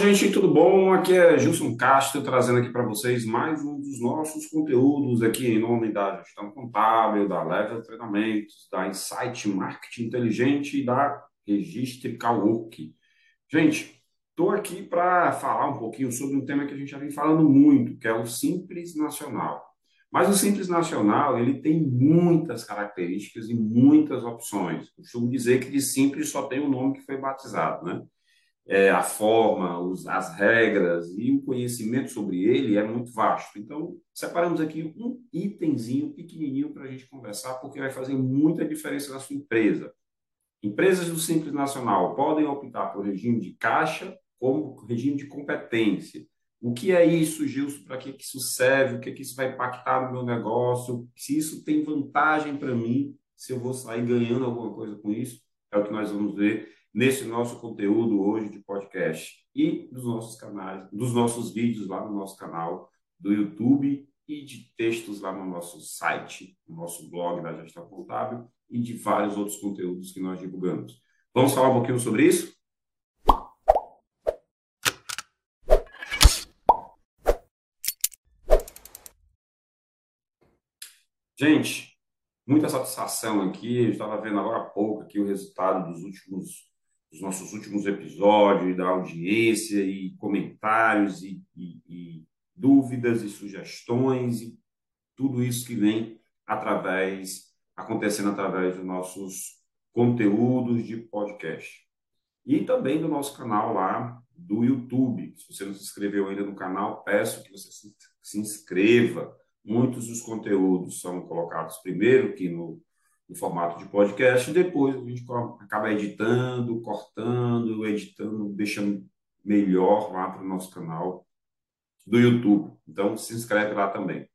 gente, tudo bom? Aqui é Gilson Castro trazendo aqui para vocês mais um dos nossos conteúdos aqui em nome da gestão contábil, da Level Treinamentos, da Insight Marketing Inteligente e da Registre Cowork. Gente, estou aqui para falar um pouquinho sobre um tema que a gente já vem falando muito, que é o Simples Nacional. Mas o Simples Nacional, ele tem muitas características e muitas opções. Costumo dizer que de Simples só tem o nome que foi batizado, né? É, a forma, os, as regras e o conhecimento sobre ele é muito vasto. Então, separamos aqui um itemzinho pequenininho para a gente conversar, porque vai fazer muita diferença na sua empresa. Empresas do Simples Nacional podem optar por regime de caixa como regime de competência. O que é isso, Gilson? Para que, isso serve? O que, que isso vai impactar no meu negócio? Se isso tem vantagem para mim, se eu vou sair ganhando alguma coisa com isso, é o que nós vamos ver nesse nosso conteúdo hoje de podcast e dos nossos canais, dos nossos vídeos lá no nosso canal do YouTube e de textos lá no nosso site, no nosso blog da Gestão Contábil e de vários outros conteúdos que nós divulgamos. Vamos falar um pouquinho sobre isso? Gente, muita satisfação aqui. Eu estava vendo agora há pouco aqui o resultado dos últimos dos nossos últimos episódios, da audiência e comentários e, e, e dúvidas e sugestões e tudo isso que vem através acontecendo através dos nossos conteúdos de podcast. E também do nosso canal lá do YouTube. Se você não se inscreveu ainda no canal, peço que você se inscreva. Muitos dos conteúdos são colocados primeiro aqui no, no formato de podcast, e depois a gente acaba editando, cortando, editando, deixando melhor lá para o nosso canal do YouTube. Então, se inscreve lá também.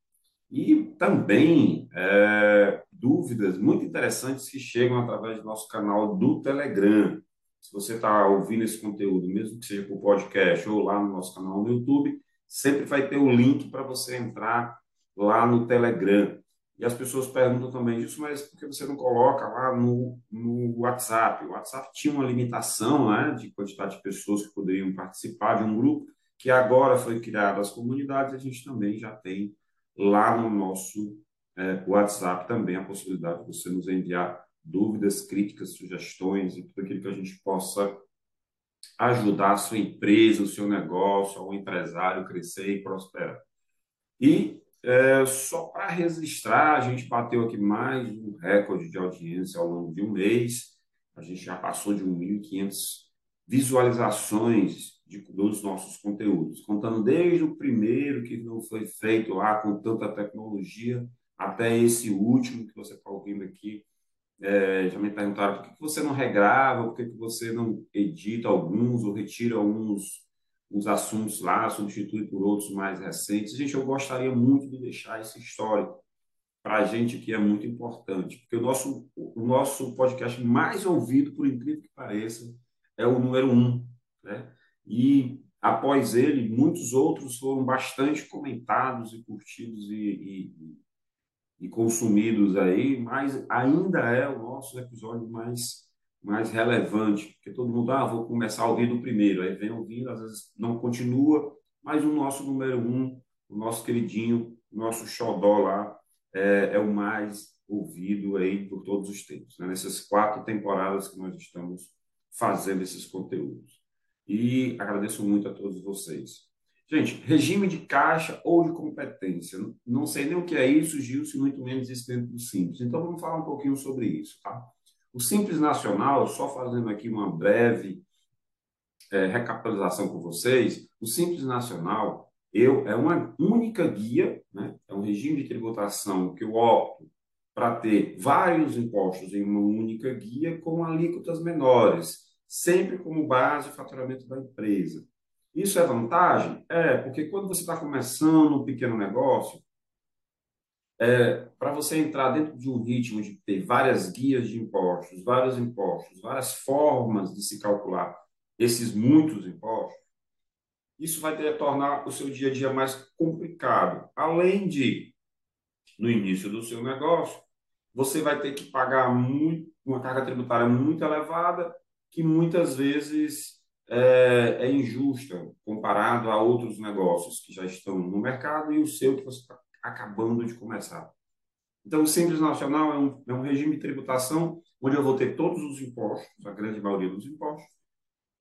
E também é, dúvidas muito interessantes que chegam através do nosso canal do Telegram. Se você está ouvindo esse conteúdo, mesmo que seja por podcast ou lá no nosso canal no YouTube, sempre vai ter o link para você entrar lá no Telegram. E as pessoas perguntam também isso, mas por que você não coloca lá no, no WhatsApp? O WhatsApp tinha uma limitação né, de quantidade de pessoas que poderiam participar de um grupo, que agora foi criado as comunidades, a gente também já tem lá no nosso é, WhatsApp também a possibilidade de você nos enviar dúvidas, críticas, sugestões e tudo aquilo que a gente possa ajudar a sua empresa, o seu negócio, ao empresário crescer e prosperar. E é, só para registrar, a gente bateu aqui mais um recorde de audiência ao longo de um mês. A gente já passou de 1.500 visualizações de, dos nossos conteúdos, contando desde o primeiro que não foi feito lá com tanta tecnologia, até esse último que você está ouvindo aqui. É, já me perguntaram por que você não regrava, por que você não edita alguns ou retira alguns uns assuntos lá, substitui por outros mais recentes. Gente, eu gostaria muito de deixar esse histórico para a gente que é muito importante, porque o nosso, o nosso podcast mais ouvido, por incrível que pareça, é o número um. Né? E após ele, muitos outros foram bastante comentados e curtidos e, e, e consumidos aí, mas ainda é o nosso episódio mais mais relevante, porque todo mundo, ah, vou começar a ouvir do primeiro, aí vem ouvindo, às vezes não continua, mas o nosso número um, o nosso queridinho, o nosso xodó lá, é, é o mais ouvido aí por todos os tempos, né? nessas quatro temporadas que nós estamos fazendo esses conteúdos. E agradeço muito a todos vocês. Gente, regime de caixa ou de competência. Não sei nem o que é isso, Gilson, muito menos isso dentro do Simples. Então, vamos falar um pouquinho sobre isso, tá? O Simples Nacional, só fazendo aqui uma breve é, recapitalização com vocês, o Simples Nacional eu, é uma única guia, né? é um regime de tributação que eu opto para ter vários impostos em uma única guia com alíquotas menores, sempre como base o faturamento da empresa. Isso é vantagem? É, porque quando você está começando um pequeno negócio, é, para você entrar dentro de um ritmo de ter várias guias de impostos, vários impostos, várias formas de se calcular esses muitos impostos, isso vai ter, tornar o seu dia a dia mais complicado. Além de, no início do seu negócio, você vai ter que pagar muito, uma carga tributária muito elevada, que muitas vezes é, é, injusta comparado a outros negócios que já estão no mercado e o seu que você está acabando de começar. Então, o Simples Nacional é um, é um regime de tributação onde eu vou ter todos os impostos, a grande maioria dos impostos,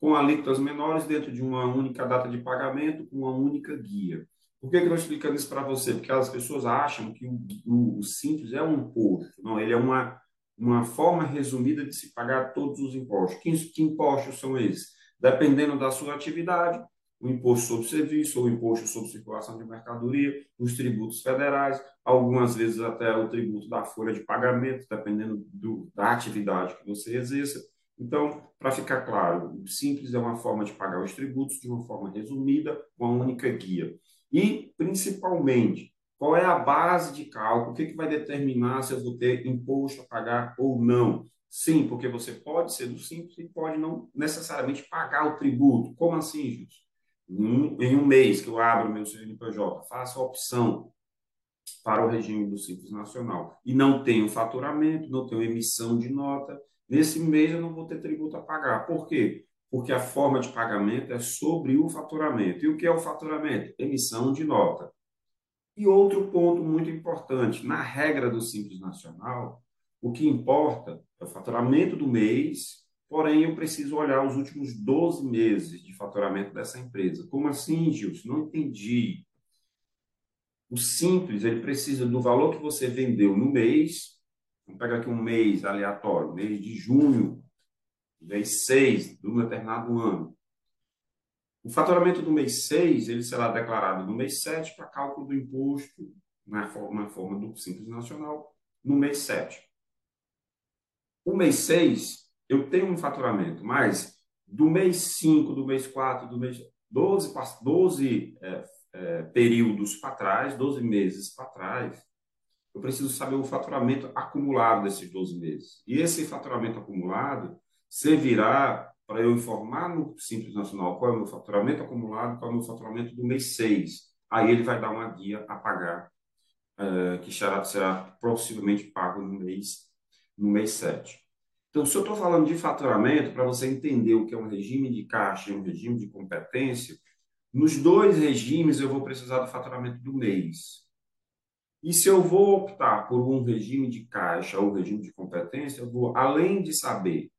com alíquotas menores dentro de uma única data de pagamento, com uma única guia. Por que, que eu estou explicando isso para você? Porque as pessoas acham que o, o, o, Simples é um imposto. Não, ele é uma, uma forma resumida de se pagar todos os impostos. Que, que impostos são esses? Dependendo da sua atividade, o imposto sobre serviço, ou o imposto sobre circulação de mercadoria, os tributos federais, algumas vezes até o tributo da folha de pagamento, dependendo do, da atividade que você exerça. Então, para ficar claro, o simples é uma forma de pagar os tributos de uma forma resumida, com uma única guia. E, principalmente, qual é a base de cálculo? O que, que vai determinar se eu vou ter imposto a pagar ou não? Sim, porque você pode ser do simples e pode não necessariamente pagar o tributo. Como assim, Gilson? Em um mês que eu abro meu CNPJ, faço a opção para o regime do Simples Nacional e não tenho faturamento, não tenho emissão de nota, nesse mês eu não vou ter tributo a pagar. Por quê? Porque a forma de pagamento é sobre o faturamento. E o que é o faturamento? Emissão de nota. E outro ponto muito importante, na regra do Simples Nacional, o que importa é o faturamento do mês, porém eu preciso olhar os últimos 12 meses de faturamento dessa empresa. Como assim, Gilson? Não entendi. O simples, ele precisa do valor que você vendeu no mês. Vamos pegar aqui um mês aleatório, mês de junho, mês 6 de um determinado ano. O faturamento do mês 6, ele será declarado no mês 7 para cálculo do imposto na forma, na forma do Simples Nacional no mês 7. O mês 6, eu tenho um faturamento, mas do mês 5, do mês 4, do mês 12, 12 é, é, períodos para trás, 12 meses para trás, eu preciso saber o faturamento acumulado desses 12 meses. E esse faturamento acumulado servirá para eu informar no Simples Nacional qual é o meu faturamento acumulado, qual é o meu faturamento do mês 6. Aí ele vai dar uma guia a pagar, é, que será, será possivelmente pago no mês, no mês 7. Então, se eu estou falando de faturamento, para você entender o que é um regime de caixa e um regime de competência, nos dois regimes eu vou precisar do faturamento do mês. E se eu vou optar por um regime de caixa ou regime de competência, eu vou, além de saber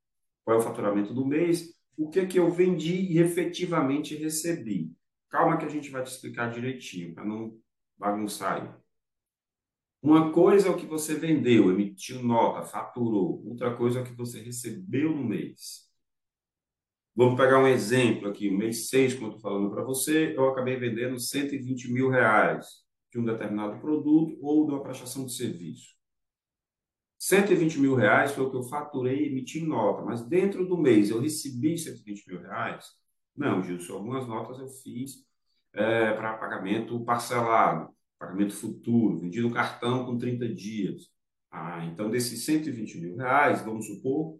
qual é o faturamento do mês, o que, é que eu vendi e efetivamente recebi. Calma que a gente vai te explicar direitinho, para não bagunçar aí. Uma coisa é o que você vendeu, emitiu nota, faturou. Outra coisa é o que você recebeu no mês. Vamos pegar um exemplo aqui. O mês 6, como eu estou falando para você, eu acabei vendendo 120 mil reais de um determinado produto ou de uma prestação de serviço. 120 mil reais foi o que eu faturei e emiti nota, mas dentro do mês eu recebi 120 mil reais? Não, Gilson, algumas notas eu fiz é, para pagamento parcelado pagamento futuro, vendido cartão com 30 dias. Ah, então, desses 120 mil reais, vamos supor,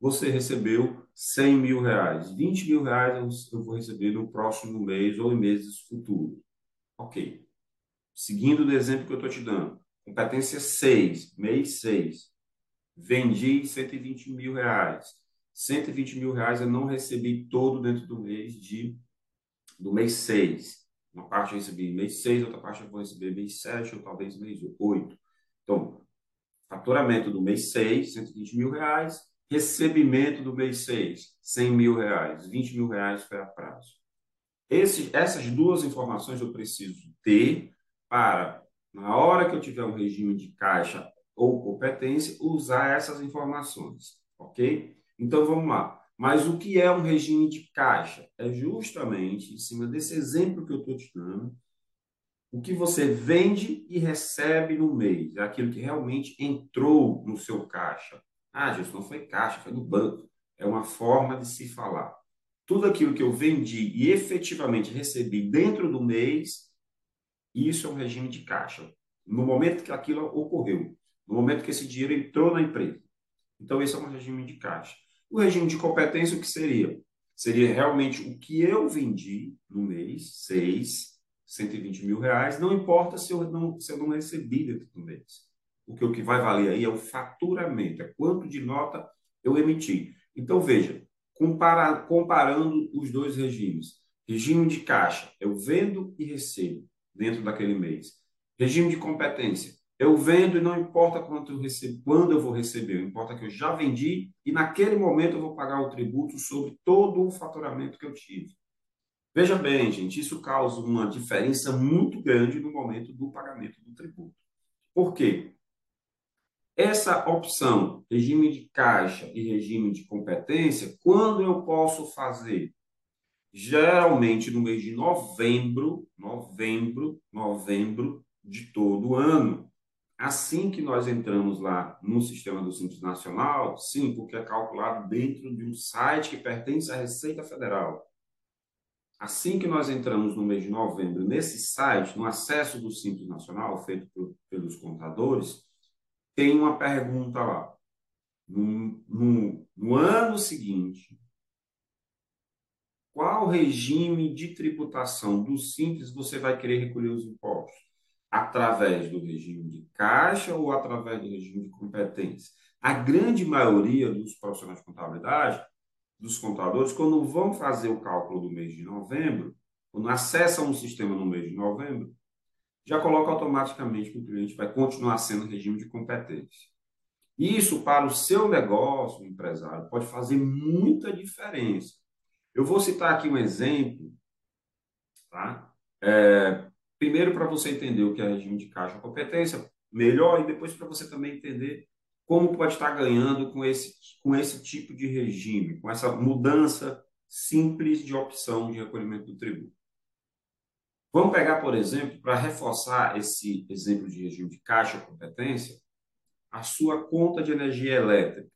você recebeu 100 mil reais. 20 mil reais eu vou receber no próximo mês ou em meses futuros. Ok. Seguindo o exemplo que eu estou te dando. Competência 6, mês 6. Vendi 120 mil reais. 120 mil reais eu não recebi todo dentro do mês de do mês 6. Uma parte eu recebi mês 6, outra parte eu vou receber mês 7 ou talvez mês 8. Então, faturamento do mês 6, 120 mil reais. Recebimento do mês 6, 100 mil reais. 20 mil reais foi a prazo. Esse, essas duas informações eu preciso ter para, na hora que eu tiver um regime de caixa ou competência, usar essas informações. Ok? Então, vamos lá. Mas o que é um regime de caixa? É justamente em cima desse exemplo que eu estou te dando, o que você vende e recebe no mês, é aquilo que realmente entrou no seu caixa. Ah, Gilson, não foi caixa, foi no banco. É uma forma de se falar. Tudo aquilo que eu vendi e efetivamente recebi dentro do mês, isso é um regime de caixa. No momento que aquilo ocorreu, no momento que esse dinheiro entrou na empresa. Então, esse é um regime de caixa. O regime de competência, o que seria? Seria realmente o que eu vendi no mês, seis, 120 mil reais, não importa se eu não, se eu não recebi dentro do mês. Porque o que vai valer aí é o faturamento, é quanto de nota eu emiti. Então, veja, compara, comparando os dois regimes. Regime de caixa, eu vendo e recebo dentro daquele mês. Regime de competência, eu vendo e não importa quanto eu recebo, quando eu vou receber, importa que eu já vendi e naquele momento eu vou pagar o tributo sobre todo o faturamento que eu tive. Veja bem, gente, isso causa uma diferença muito grande no momento do pagamento do tributo. Por quê? Essa opção, regime de caixa e regime de competência, quando eu posso fazer? Geralmente no mês de novembro, novembro, novembro de todo ano. Assim que nós entramos lá no sistema do Simples Nacional, sim, porque é calculado dentro de um site que pertence à Receita Federal. Assim que nós entramos no mês de novembro nesse site, no acesso do Simples Nacional, feito por, pelos contadores, tem uma pergunta lá. No, no, no ano seguinte, qual regime de tributação do Simples você vai querer recolher os impostos? Através do regime de caixa ou através do regime de competência? A grande maioria dos profissionais de contabilidade, dos contadores, quando vão fazer o cálculo do mês de novembro, quando acessam o sistema no mês de novembro, já coloca automaticamente que o cliente vai continuar sendo regime de competência. Isso, para o seu negócio, empresário, pode fazer muita diferença. Eu vou citar aqui um exemplo, tá? É, primeiro, para você entender o que é regime de caixa competência, melhor, e depois para você também entender como pode estar ganhando com esse, com esse tipo de regime, com essa mudança simples de opção de recolhimento do tributo. Vamos pegar, por exemplo, para reforçar esse exemplo de regime de caixa competência, a sua conta de energia elétrica.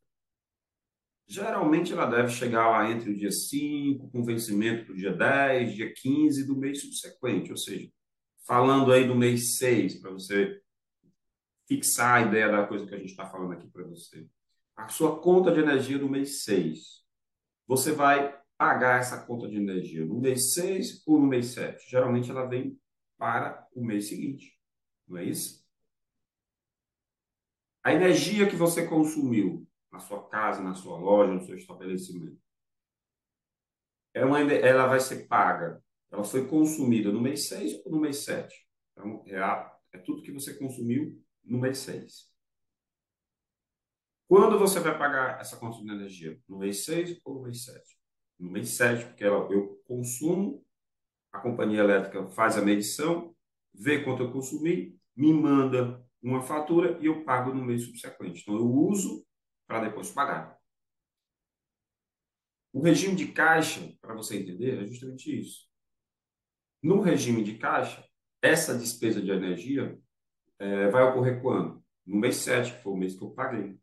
Geralmente ela deve chegar lá entre o dia 5, com vencimento do dia 10, dia 15 do mês subsequente, ou seja, falando aí do mês 6, para você fixar a ideia da coisa que a gente está falando aqui para você. A sua conta de energia do mês 6. Você vai pagar essa conta de energia no mês 6 ou no mês 7? Geralmente ela vem para o mês seguinte, não é isso? A energia que você consumiu na sua casa, na sua loja, no seu estabelecimento, é ela vai ser paga. Ela foi consumida no mês 6 ou no mês 7? Então, é, a, é tudo que você consumiu no mês 6. Quando você vai pagar essa conta de energia? No mês 6 ou no mês 7? no mês 7, porque ela, eu consumo, a companhia elétrica faz a medição, vê quanto eu consumi, me manda uma fatura e eu pago no mês subsequente. Então, eu uso para depois pagar. O regime de caixa, para você entender, é justamente isso. No regime de caixa, essa despesa de energia é, vai ocorrer quando? No mês 7, que foi o mês que eu paguei.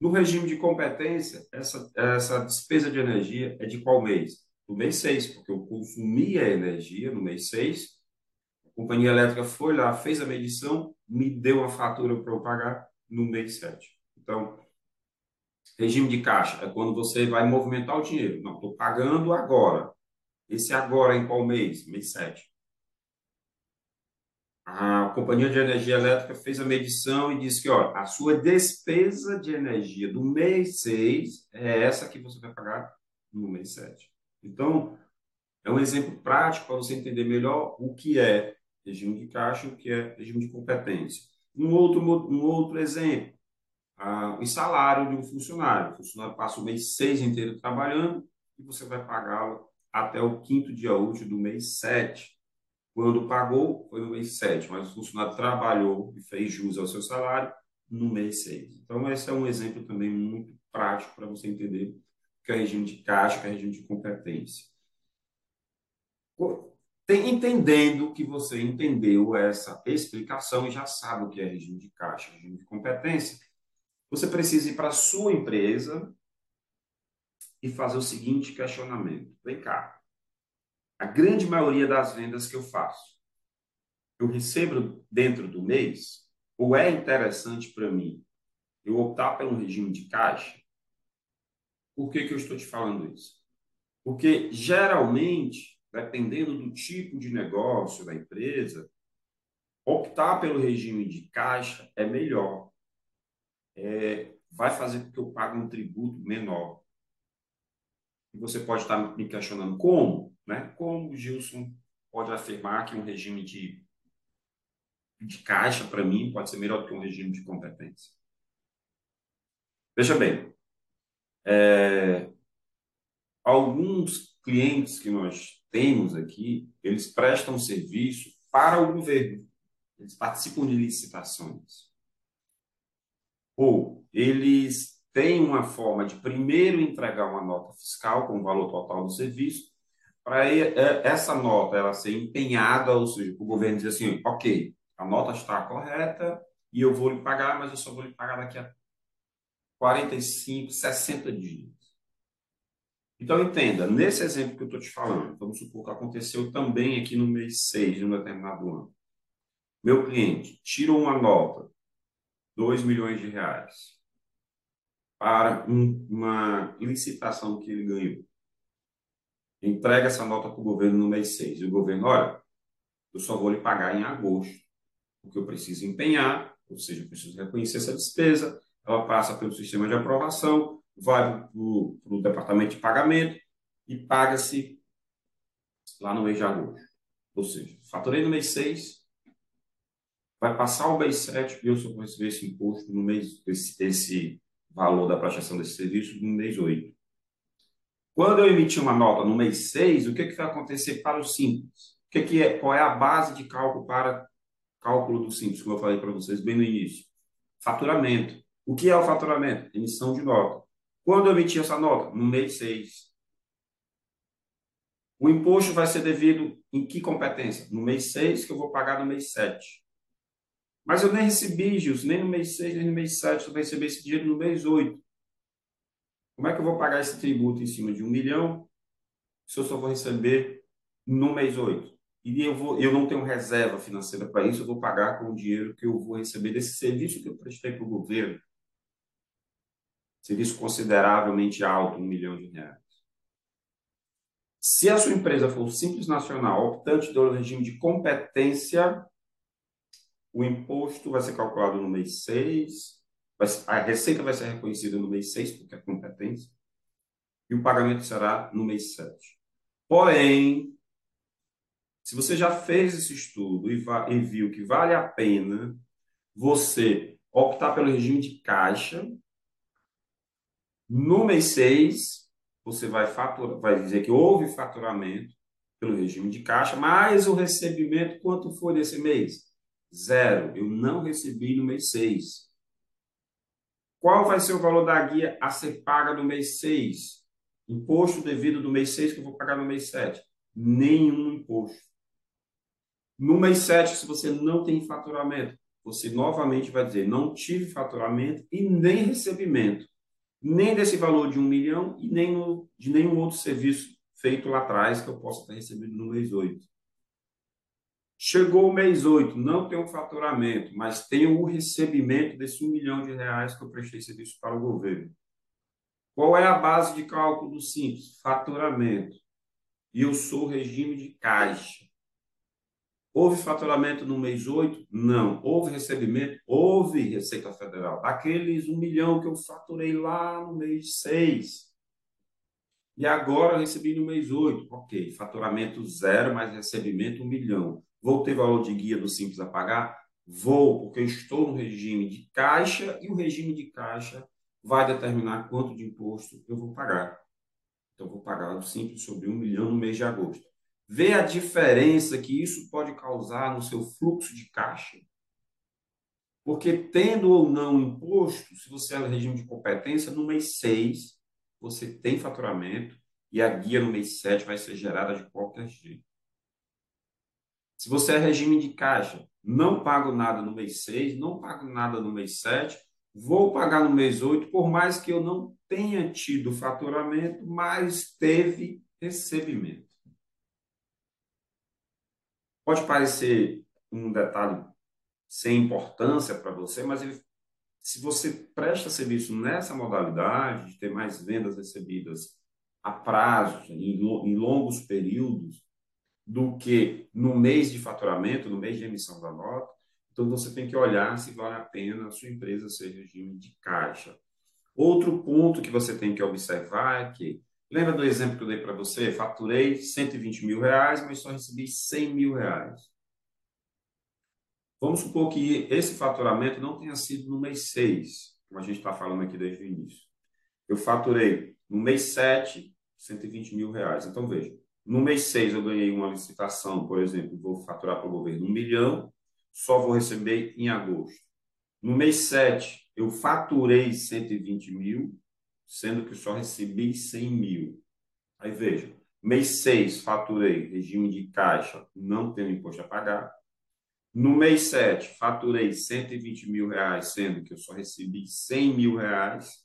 No regime de competência, essa, essa despesa de energia é de qual mês? Do mês 6, porque eu consumi a energia no mês 6, a companhia elétrica foi lá, fez a medição, me deu uma fatura para eu pagar no mês 7. Então, regime de caixa é quando você vai movimentar o dinheiro. Não, estou pagando agora. Esse agora em qual mês? Mês 7 a Companhia de Energia Elétrica fez a medição e disse que ó, a sua despesa de energia do mês 6 é essa que você vai pagar no mês 7. Então, é um exemplo prático para você entender melhor o que é regime de caixa e o que é regime de competência. Um outro, um outro exemplo, ah, o salário de um funcionário. O funcionário passa o mês 6 inteiro trabalhando e você vai pagá-lo até o quinto dia útil do mês 7. Quando pagou, foi no mês 7, mas o funcionário trabalhou e fez jus ao seu salário no mês 6. Então, esse é um exemplo também muito prático para você entender o que é regime de caixa, o que é regime de competência. Entendendo que você entendeu essa explicação e já sabe o que é regime de caixa, regime de competência, você precisa ir para a sua empresa e fazer o seguinte questionamento. Vem cá, a grande maioria das vendas que eu faço, eu recebo dentro do mês, ou é interessante para mim eu optar pelo regime de caixa? Por que, que eu estou te falando isso? Porque geralmente, dependendo do tipo de negócio da empresa, optar pelo regime de caixa é melhor. É, vai fazer com que eu pague um tributo menor. E você pode estar me questionando como, né? Como o Gilson pode afirmar que um regime de, de caixa, para mim, pode ser melhor do que um regime de competência? Veja bem, é, alguns clientes que nós temos aqui, eles prestam serviço para o governo. Eles participam de licitações. Ou eles têm uma forma de primeiro entregar uma nota fiscal com o valor total do serviço, para é, essa nota ela ser empenhada, ou seja, o governo dizer assim, ok, a nota está correta e eu vou lhe pagar, mas eu só vou lhe pagar daqui a 45, 60 dias. Então, entenda, nesse exemplo que eu estou te falando, vamos supor que aconteceu também aqui no mês 6 de um determinado ano. Meu cliente tirou uma nota, 2 milhões de reais, para um, uma licitação que ele ganhou. Entrega essa nota para o governo no mês 6. E o governo, olha, eu só vou lhe pagar em agosto, porque eu preciso empenhar, ou seja, eu preciso reconhecer essa despesa, ela passa pelo sistema de aprovação, vai para o departamento de pagamento e paga-se lá no mês de agosto. Ou seja, faturei no mês 6, vai passar o mês 7 e eu só vou receber esse imposto no mês, esse, esse valor da prestação desse serviço no mês 8. Quando eu emitir uma nota no mês 6, o que, que vai acontecer para o Simples? O que, que é, qual é a base de cálculo para cálculo do Simples, como eu falei para vocês bem no início? Faturamento. O que é o faturamento? Emissão de nota. Quando eu emitir essa nota? No mês 6. O imposto vai ser devido em que competência? No mês 6, que eu vou pagar no mês 7. Mas eu nem recebi, Gilson, nem no mês 6, nem no mês 7, eu vou receber esse dinheiro no mês 8. Como é que eu vou pagar esse tributo em cima de um milhão se eu só vou receber no mês 8? E eu, vou, eu não tenho reserva financeira para isso, eu vou pagar com o dinheiro que eu vou receber desse serviço que eu prestei para o governo serviço consideravelmente alto, um milhão de reais. Se a sua empresa for simples nacional, optante do regime de competência, o imposto vai ser calculado no mês 6, a receita vai ser reconhecida no mês 6, porque é competência, e o pagamento será no mês 7. Porém, se você já fez esse estudo e, e viu que vale a pena você optar pelo regime de caixa, no mês 6, você vai, faturar, vai dizer que houve faturamento pelo regime de caixa, mas o recebimento, quanto foi nesse mês? Zero. Eu não recebi no mês 6. Qual vai ser o valor da guia a ser paga no mês 6? Imposto devido do mês 6 que eu vou pagar no mês 7? Nenhum imposto. No mês 7, se você não tem faturamento, você novamente vai dizer: não tive faturamento e nem recebimento nem desse valor de um milhão e nem no, de nenhum outro serviço feito lá atrás que eu possa ter recebido no mês 8. Chegou o mês 8, não tenho faturamento, mas tenho o recebimento desse um milhão de reais que eu prestei serviço para o governo. Qual é a base de cálculo simples? Faturamento. E eu sou regime de caixa. Houve faturamento no mês 8? Não. Houve recebimento? Houve Receita Federal. Aqueles um milhão que eu faturei lá no mês 6. E agora recebi no mês 8. Ok, faturamento zero, mas recebimento um milhão. Vou ter valor de guia do Simples a pagar? Vou, porque eu estou no regime de caixa e o regime de caixa vai determinar quanto de imposto eu vou pagar. Então, vou pagar o Simples sobre um milhão no mês de agosto. Vê a diferença que isso pode causar no seu fluxo de caixa? Porque, tendo ou não imposto, se você é no regime de competência, no mês 6 você tem faturamento e a guia no mês 7 vai ser gerada de qualquer jeito. Se você é regime de caixa, não pago nada no mês 6, não pago nada no mês 7, vou pagar no mês 8, por mais que eu não tenha tido faturamento, mas teve recebimento. Pode parecer um detalhe sem importância para você, mas ele, se você presta serviço nessa modalidade de ter mais vendas recebidas a prazo, em, em longos períodos, do que no mês de faturamento, no mês de emissão da nota, então você tem que olhar se vale a pena a sua empresa ser regime de caixa. Outro ponto que você tem que observar é que Lembra do exemplo que eu dei para você? Faturei 120 mil reais, mas só recebi 100 mil reais. Vamos supor que esse faturamento não tenha sido no mês 6, como a gente está falando aqui desde o início. Eu faturei no mês 7, 120 mil reais. Então, veja, no mês 6 eu ganhei uma licitação, por exemplo, vou faturar para o governo um milhão, só vou receber em agosto. No mês 7, eu faturei 120 mil, sendo que só recebi 100 mil. Aí veja, mês 6 faturei regime de caixa, não tenho imposto a pagar. No mês 7, faturei 120 mil reais, sendo que eu só recebi 100 mil reais.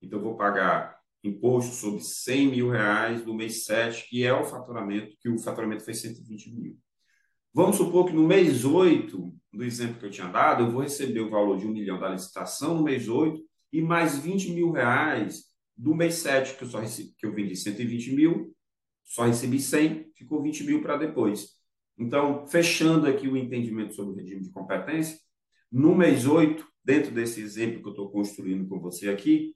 Então, vou pagar imposto sobre 100 mil reais no mês 7, que é o faturamento, que o faturamento foi 120 mil. Vamos supor que no mês 8, do exemplo que eu tinha dado, eu vou receber o valor de um milhão da licitação no mês 8 e mais 20 mil reais do mês 7, que eu, só recebi, que eu vendi 120 mil, só recebi 100, ficou 20 mil para depois. Então, fechando aqui o entendimento sobre o regime de competência, no mês 8, dentro desse exemplo que eu estou construindo com você aqui,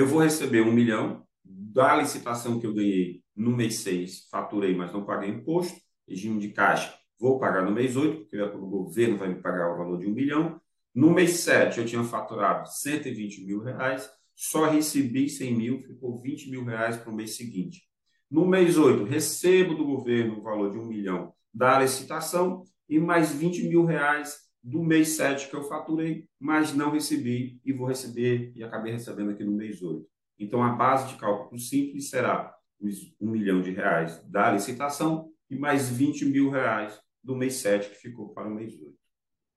eu vou receber um milhão da licitação que eu ganhei no mês 6, faturei, mas não paguei imposto, regime de caixa, vou pagar no mês 8, porque o governo vai me pagar o valor de um milhão. No mês 7, eu tinha faturado 120 mil reais, só recebi 100 mil, ficou 20 mil reais para o mês seguinte. No mês 8, recebo do governo o valor de um milhão da licitação e mais 20 mil reais do mês 7 que eu faturei, mas não recebi e vou receber e acabei recebendo aqui no mês 8. Então, a base de cálculo simples será os 1 milhão de reais da licitação e mais 20 mil reais do mês 7 que ficou para o mês 8.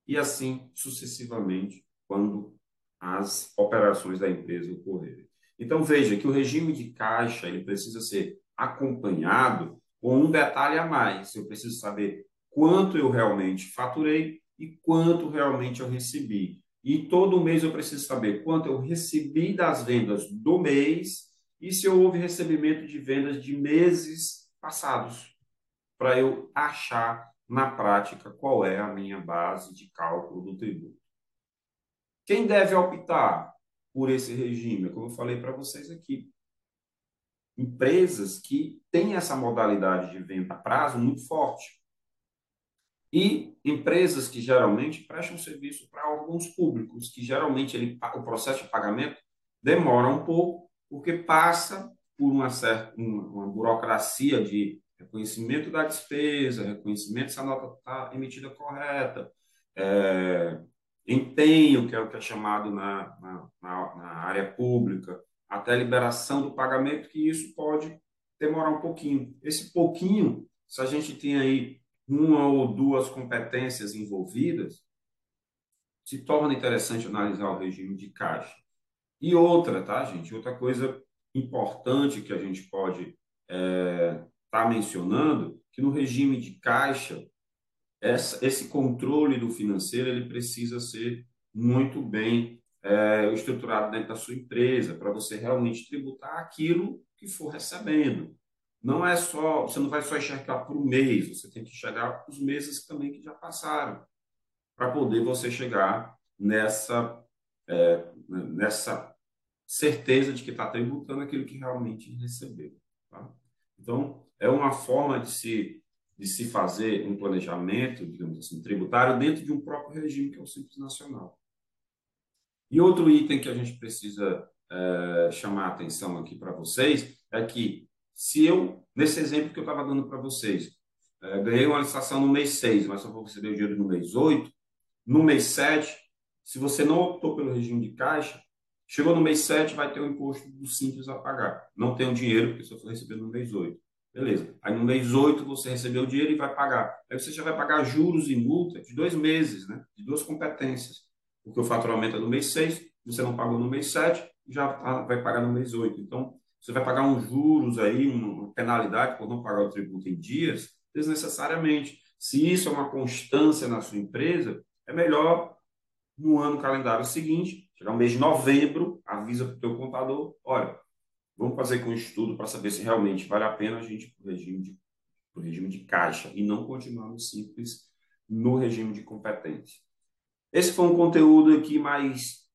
E assim sucessivamente, quando as operações da empresa ocorrerem. Então, veja que o regime de caixa ele precisa ser acompanhado com um detalhe a mais. Eu preciso saber quanto eu realmente faturei e quanto realmente eu recebi. E todo mês eu preciso saber quanto eu recebi das vendas do mês e se houve recebimento de vendas de meses passados para eu achar na prática qual é a minha base de cálculo do tributo. Quem deve optar por esse regime? Como eu falei para vocês aqui, empresas que têm essa modalidade de venda a prazo muito forte. E empresas que geralmente prestam serviço para órgãos públicos, que geralmente ele, o processo de pagamento demora um pouco, porque passa por uma certa uma, uma burocracia de reconhecimento da despesa, reconhecimento se a nota está emitida correta, é, empenho, que é o que é chamado na, na, na, área pública, até liberação do pagamento, que isso pode demorar um pouquinho. Esse pouquinho, se a gente tem aí uma ou duas competências envolvidas, se torna interessante analisar o regime de caixa. E outra, tá, gente? Outra coisa importante que a gente pode estar é, tá mencionando, que no regime de caixa, essa, esse controle do financeiro ele precisa ser muito bem é, estruturado dentro da sua empresa, para você realmente tributar aquilo que for recebendo. Não é só, você não vai só enxergar por um mês, você tem que enxergar os meses também que já passaram, para poder você chegar nessa, é, nessa certeza de que está tributando aquilo que realmente recebeu. Tá? Então, é uma forma de se, de se fazer um planejamento, digamos assim, tributário dentro de um próprio regime que é o Simples Nacional. E outro item que a gente precisa é, chamar a atenção aqui para vocês é que se eu, nesse exemplo que eu estava dando para vocês, é, ganhei uma licitação no mês 6, mas só vou receber o dinheiro no mês 8, no mês 7, se você não optou pelo regime de caixa, chegou no mês 7, vai ter o imposto do simples a pagar. Não tem o dinheiro, porque só for receber no mês 8. Beleza. Aí no mês 8 você recebeu o dinheiro e vai pagar. Aí você já vai pagar juros e multa de dois meses, né? de duas competências porque o faturamento é no mês 6, você não pagou no mês 7, já tá, vai pagar no mês 8. Então, você vai pagar uns juros aí, uma penalidade por não pagar o tributo em dias, desnecessariamente. Se isso é uma constância na sua empresa, é melhor no ano calendário seguinte, chegar no mês de novembro, avisa para o teu contador, olha, vamos fazer com um estudo para saber se realmente vale a pena a gente para o regime de, regime de caixa e não continuar no simples no regime de competência. Esse foi um conteúdo aqui mais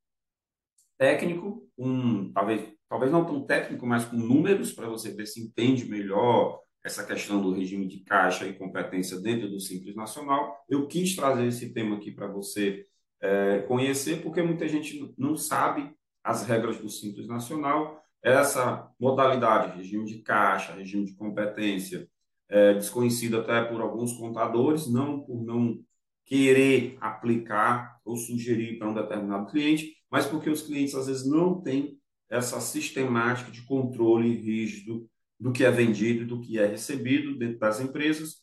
técnico, um, talvez talvez não tão técnico, mas com números para você ver se entende melhor essa questão do regime de caixa e competência dentro do Simples Nacional. Eu quis trazer esse tema aqui para você é, conhecer, porque muita gente não sabe as regras do Simples Nacional. Essa modalidade, regime de caixa, regime de competência, é desconhecida até por alguns contadores, não por não querer aplicar ou sugerir para um determinado cliente, mas porque os clientes às vezes não têm essa sistemática de controle rígido do que é vendido e do que é recebido dentro das empresas,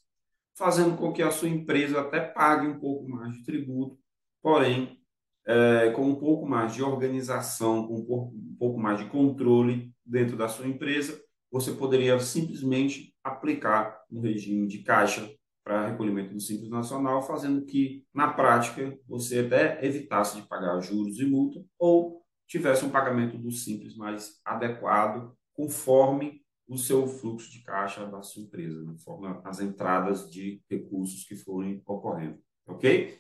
fazendo com que a sua empresa até pague um pouco mais de tributo, porém, é, com um pouco mais de organização, com um pouco, um pouco mais de controle dentro da sua empresa, você poderia simplesmente aplicar um regime de caixa para recolhimento do Simples Nacional, fazendo que, na prática, você até evitasse de pagar juros e multa ou tivesse um pagamento do Simples mais adequado, conforme o seu fluxo de caixa da sua empresa, de forma as entradas de recursos que forem ocorrendo, ok?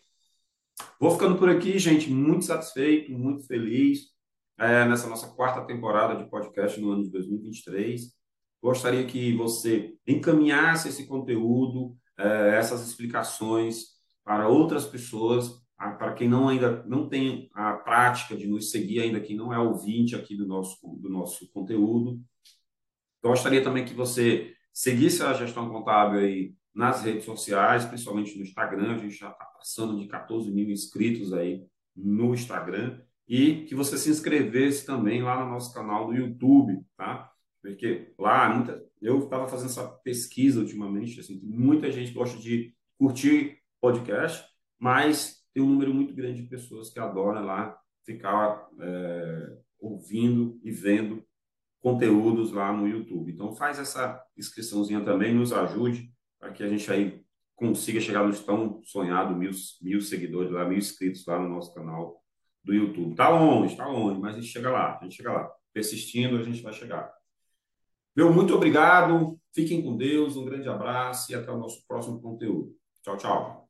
Vou ficando por aqui, gente, muito satisfeito, muito feliz é, nessa nossa quarta temporada de podcast no ano de 2023. Gostaria que você encaminhasse esse conteúdo, é, essas explicações para outras pessoas, para quem não ainda não tem a prática de nos seguir ainda, que não é ouvinte aqui do nosso, do nosso conteúdo, Gostaria também que você seguisse a gestão contábil aí nas redes sociais, principalmente no Instagram. A gente já está passando de 14 mil inscritos aí no Instagram. E que você se inscrevesse também lá no nosso canal do YouTube, tá? Porque lá, muita, eu estava fazendo essa pesquisa ultimamente, assim, muita gente gosta de curtir podcast, mas tem um número muito grande de pessoas que adoram lá ficar é, ouvindo e vendo conteúdos lá no YouTube. Então faz essa inscriçãozinha também, nos ajude para que a gente aí consiga chegar nos tão sonhado mil, mil seguidores lá, mil inscritos lá no nosso canal do YouTube. Tá longe, tá longe, mas a gente chega lá, a gente chega lá. Persistindo, a gente vai chegar. Meu muito obrigado, fiquem com Deus, um grande abraço e até o nosso próximo conteúdo. Tchau, tchau.